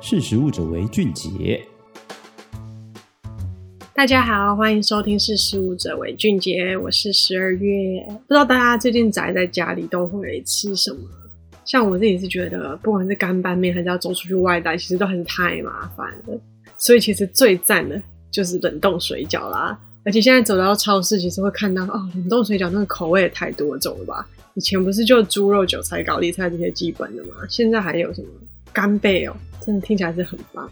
识食物者为俊杰。大家好，欢迎收听《识食物者为俊杰》，我是十二月。不知道大家最近宅在家里都会吃什么？像我自己是觉得，不管是干拌面还是要走出去外带，其实都还是太麻烦了。所以其实最赞的就是冷冻水饺啦。而且现在走到超市，其实会看到哦，冷冻水饺那个口味也太多种了吧？以前不是就猪肉、韭菜、高丽菜这些基本的吗？现在还有什么干贝哦？真的听起来是很棒。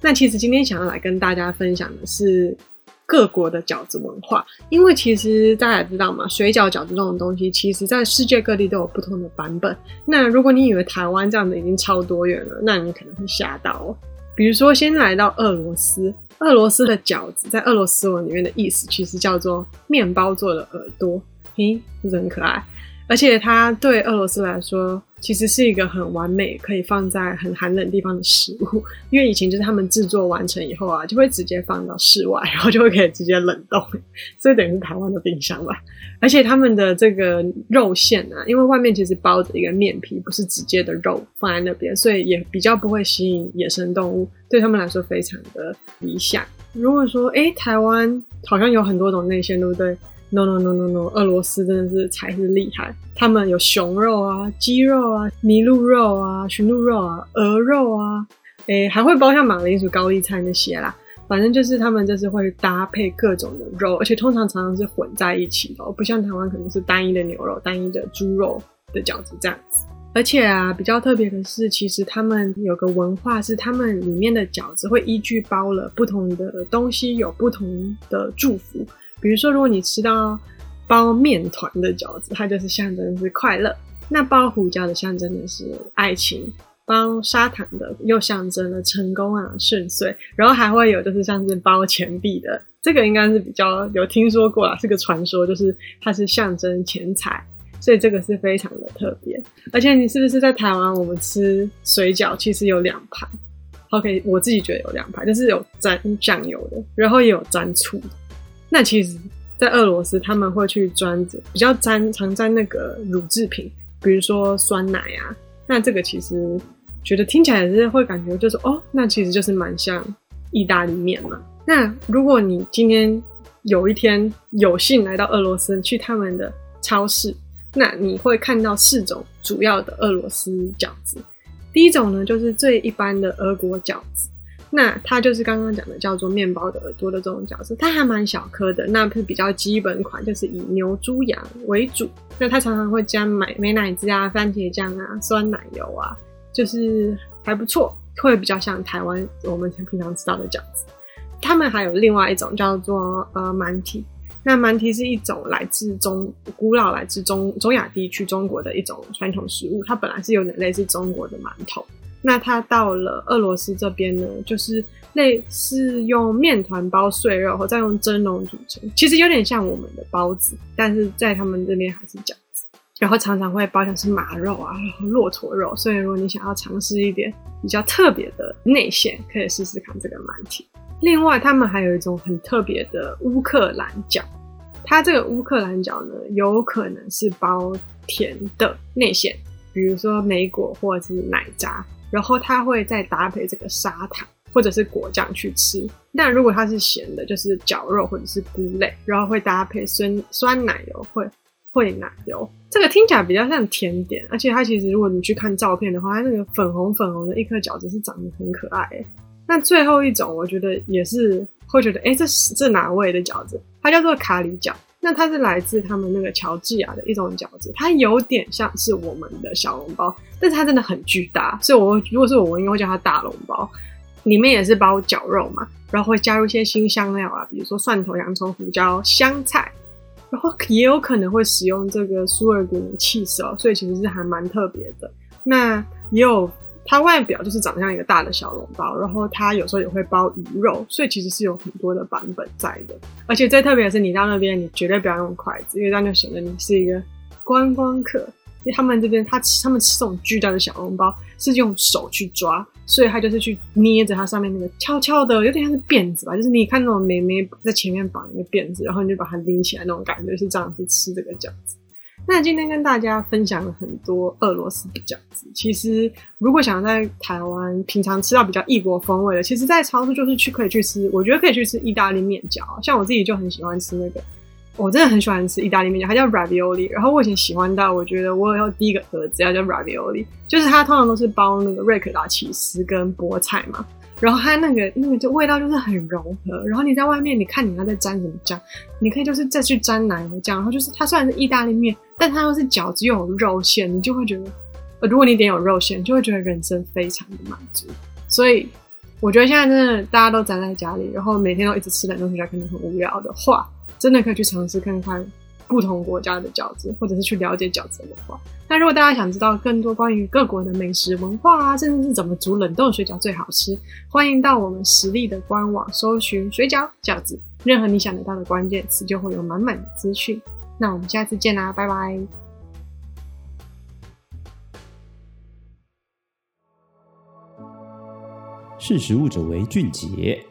那其实今天想要来跟大家分享的是各国的饺子文化，因为其实大家也知道嘛，水饺、饺子这种东西，其实在世界各地都有不同的版本。那如果你以为台湾这样的已经超多元了，那你可能会吓到哦。比如说，先来到俄罗斯。俄罗斯的饺子在俄罗斯文里面的意思其实叫做面包做的耳朵，嘿，是不是很可爱？而且它对俄罗斯来说，其实是一个很完美可以放在很寒冷地方的食物，因为以前就是他们制作完成以后啊，就会直接放到室外，然后就会可以直接冷冻，所以等于是台湾的冰箱吧。而且他们的这个肉馅啊，因为外面其实包着一个面皮，不是直接的肉放在那边，所以也比较不会吸引野生动物，对他们来说非常的理想。如果说，诶，台湾好像有很多种内馅，对不对？No no no no no，俄罗斯真的是才是厉害。他们有熊肉啊、鸡肉啊、麋鹿肉啊、驯鹿肉啊、鹅肉啊，诶，还会包像马铃薯、高丽菜那些啦。反正就是他们就是会搭配各种的肉，而且通常常常是混在一起的，不像台湾可能是单一的牛肉、单一的猪肉的饺子这样子。而且啊，比较特别的是，其实他们有个文化是，他们里面的饺子会依据包了不同的东西，有不同的祝福。比如说，如果你吃到包面团的饺子，它就是象征是快乐；那包胡椒的象征的是爱情；包砂糖的又象征了成功啊、顺遂。然后还会有就是像是包钱币的，这个应该是比较有听说过啦，是个传说，就是它是象征钱财，所以这个是非常的特别。而且你是不是在台湾，我们吃水饺其实有两盘？OK，我自己觉得有两盘，就是有沾酱油的，然后也有沾醋的。那其实，在俄罗斯他们会去沾比较沾常沾那个乳制品，比如说酸奶啊。那这个其实觉得听起来是会感觉就是哦，那其实就是蛮像意大利面嘛。那如果你今天有一天有幸来到俄罗斯，去他们的超市，那你会看到四种主要的俄罗斯饺子。第一种呢，就是最一般的俄国饺子。那它就是刚刚讲的叫做面包的耳朵的这种饺子，它还蛮小颗的，那是比较基本款，就是以牛、猪、羊为主。那它常常会加美美奶滋啊、番茄酱啊、酸奶油啊，就是还不错，会比较像台湾我们平常吃到的饺子。他们还有另外一种叫做呃馒提，那馒提是一种来自中古老来自中中亚地区中国的一种传统食物，它本来是有点类似中国的馒头。那它到了俄罗斯这边呢，就是类似用面团包碎肉，或再用蒸笼组成，其实有点像我们的包子，但是在他们这边还是饺子。然后常常会包像是马肉啊、骆驼肉，所以如果你想要尝试一点比较特别的内馅，可以试试看这个馒提。另外，他们还有一种很特别的乌克兰饺，它这个乌克兰饺呢，有可能是包甜的内馅，比如说莓果或者是奶渣。然后它会再搭配这个砂糖或者是果酱去吃。那如果它是咸的，就是绞肉或者是菇类，然后会搭配酸酸奶油会会奶油。这个听起来比较像甜点，而且它其实如果你去看照片的话，它那个粉红粉红的一颗饺子是长得很可爱。那最后一种，我觉得也是会觉得，哎，这是这哪味的饺子？它叫做卡里饺。那它是来自他们那个乔治亚的一种饺子，它有点像是我们的小笼包，但是它真的很巨大，所以我如果是我，我应该会叫它大笼包。里面也是包绞肉嘛，然后会加入一些新香料啊，比如说蒜头、洋葱、胡椒、香菜，然后也有可能会使用这个苏尔古米起司哦，所以其实是还蛮特别的。那也有。它外表就是长得像一个大的小笼包，然后它有时候也会包鱼肉，所以其实是有很多的版本在的。而且最特别的是，你到那边你绝对不要用筷子，因为这样就显得你是一个观光客。因为他们这边他吃他们吃这种巨大的小笼包是用手去抓，所以他就是去捏着它上面那个翘翘的，有点像是辫子吧，就是你看那种妹妹在前面绑一个辫子，然后你就把它拎起来那种感觉，是这样子吃这个饺子。那今天跟大家分享了很多俄罗斯的饺子。其实，如果想在台湾平常吃到比较异国风味的，其实，在超市就是去可以去吃，我觉得可以去吃意大利面饺。像我自己就很喜欢吃那个，我真的很喜欢吃意大利面饺，它叫 ravioli。然后我以前喜欢到，我觉得我有第一个儿子要叫 ravioli，就是它通常都是包那个瑞克达起司跟菠菜嘛。然后它那个那个就味道就是很融合，然后你在外面，你看你要再沾什么酱，你可以就是再去沾奶油酱，然后就是它虽然是意大利面，但它又是饺子又有肉馅，你就会觉得，呃，如果你点有肉馅，就会觉得人生非常的满足。所以我觉得现在真的大家都宅在家里，然后每天都一直吃冷冻食品，可能很无聊的话，真的可以去尝试看看。不同国家的饺子，或者是去了解饺子文化。那如果大家想知道更多关于各国的美食文化啊，甚至是怎么煮冷冻水饺最好吃，欢迎到我们实力的官网搜寻水饺饺子，任何你想得到的关键词就会有满满的资讯。那我们下次见啦，拜拜。识食物者为俊杰。